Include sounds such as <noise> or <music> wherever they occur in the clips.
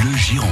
Bleu Gironde.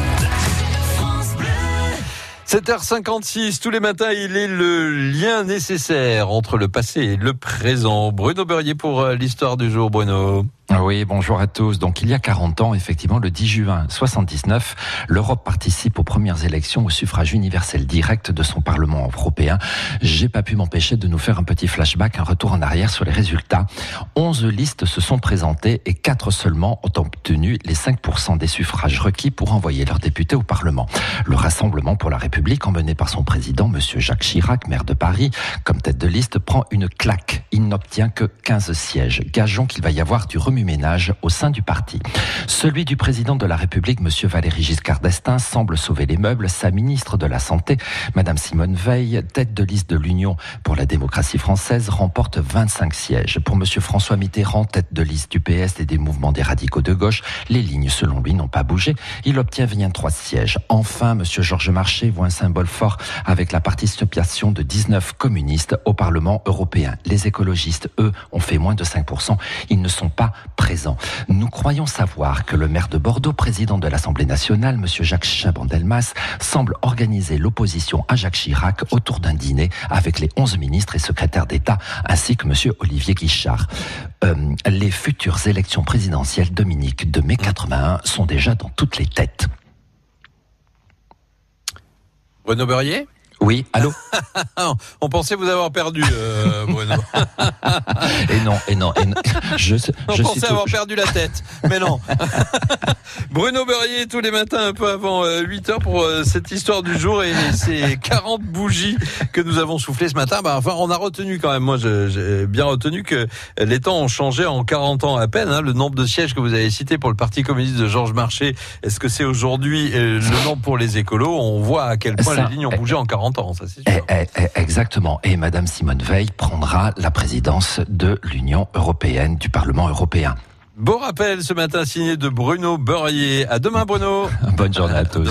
7h56, tous les matins, il est le lien nécessaire entre le passé et le présent. Bruno Berrier pour euh, l'histoire du jour, Bruno. Oui, bonjour à tous. Donc, il y a 40 ans, effectivement, le 10 juin 79, l'Europe participe aux premières élections au suffrage universel direct de son Parlement européen. J'ai pas pu m'empêcher de nous faire un petit flashback, un retour en arrière sur les résultats. 11 listes se sont présentées et 4 seulement ont obtenu les 5% des suffrages requis pour envoyer leurs députés au Parlement. Le Rassemblement pour la République, emmené par son président, monsieur Jacques Chirac, maire de Paris, comme tête de liste, prend une claque. Il n'obtient que 15 sièges. Gageons qu'il va y avoir du remue ménage au sein du parti. Celui du président de la République, M. Valéry Giscard d'Estaing, semble sauver les meubles. Sa ministre de la Santé, Mme Simone Veil, tête de liste de l'Union pour la démocratie française, remporte 25 sièges. Pour M. François Mitterrand, tête de liste du PS et des mouvements des radicaux de gauche, les lignes, selon lui, n'ont pas bougé. Il obtient 23 sièges. Enfin, M. Georges Marché voit un symbole fort avec la participation de 19 communistes au Parlement européen. Les écologistes, eux, ont fait moins de 5%. Ils ne sont pas présent. Nous croyons savoir que le maire de Bordeaux, président de l'Assemblée nationale, M. Jacques Chabandelmas, semble organiser l'opposition à Jacques Chirac autour d'un dîner avec les 11 ministres et secrétaires d'État ainsi que M. Olivier Guichard. Euh, les futures élections présidentielles, Dominique, de mai 81 sont déjà dans toutes les têtes. Berrier? Oui, allô <laughs> On pensait vous avoir perdu, euh, <laughs> Bruno. et non, et non, et non. Je, On je pensait avoir perdu la tête, mais non. <laughs> Bruno Berrier, tous les matins, un peu avant 8 euh, heures pour euh, cette histoire du jour et ces 40 bougies que nous avons soufflées ce matin. Bah, enfin, on a retenu quand même, moi j'ai bien retenu que les temps ont changé en 40 ans à peine. Hein, le nombre de sièges que vous avez cité pour le Parti communiste de Georges Marché, est-ce que c'est aujourd'hui le nombre pour les écolos? On voit à quel point les lignes ont bougé en 40 ça c'est sûr. Eh, eh, eh, exactement. Et Madame Simone Veil prendra la présidence de l'Union européenne, du Parlement européen. Beau rappel ce matin signé de Bruno Beurrier. À demain Bruno. <laughs> Bonne journée à, tous.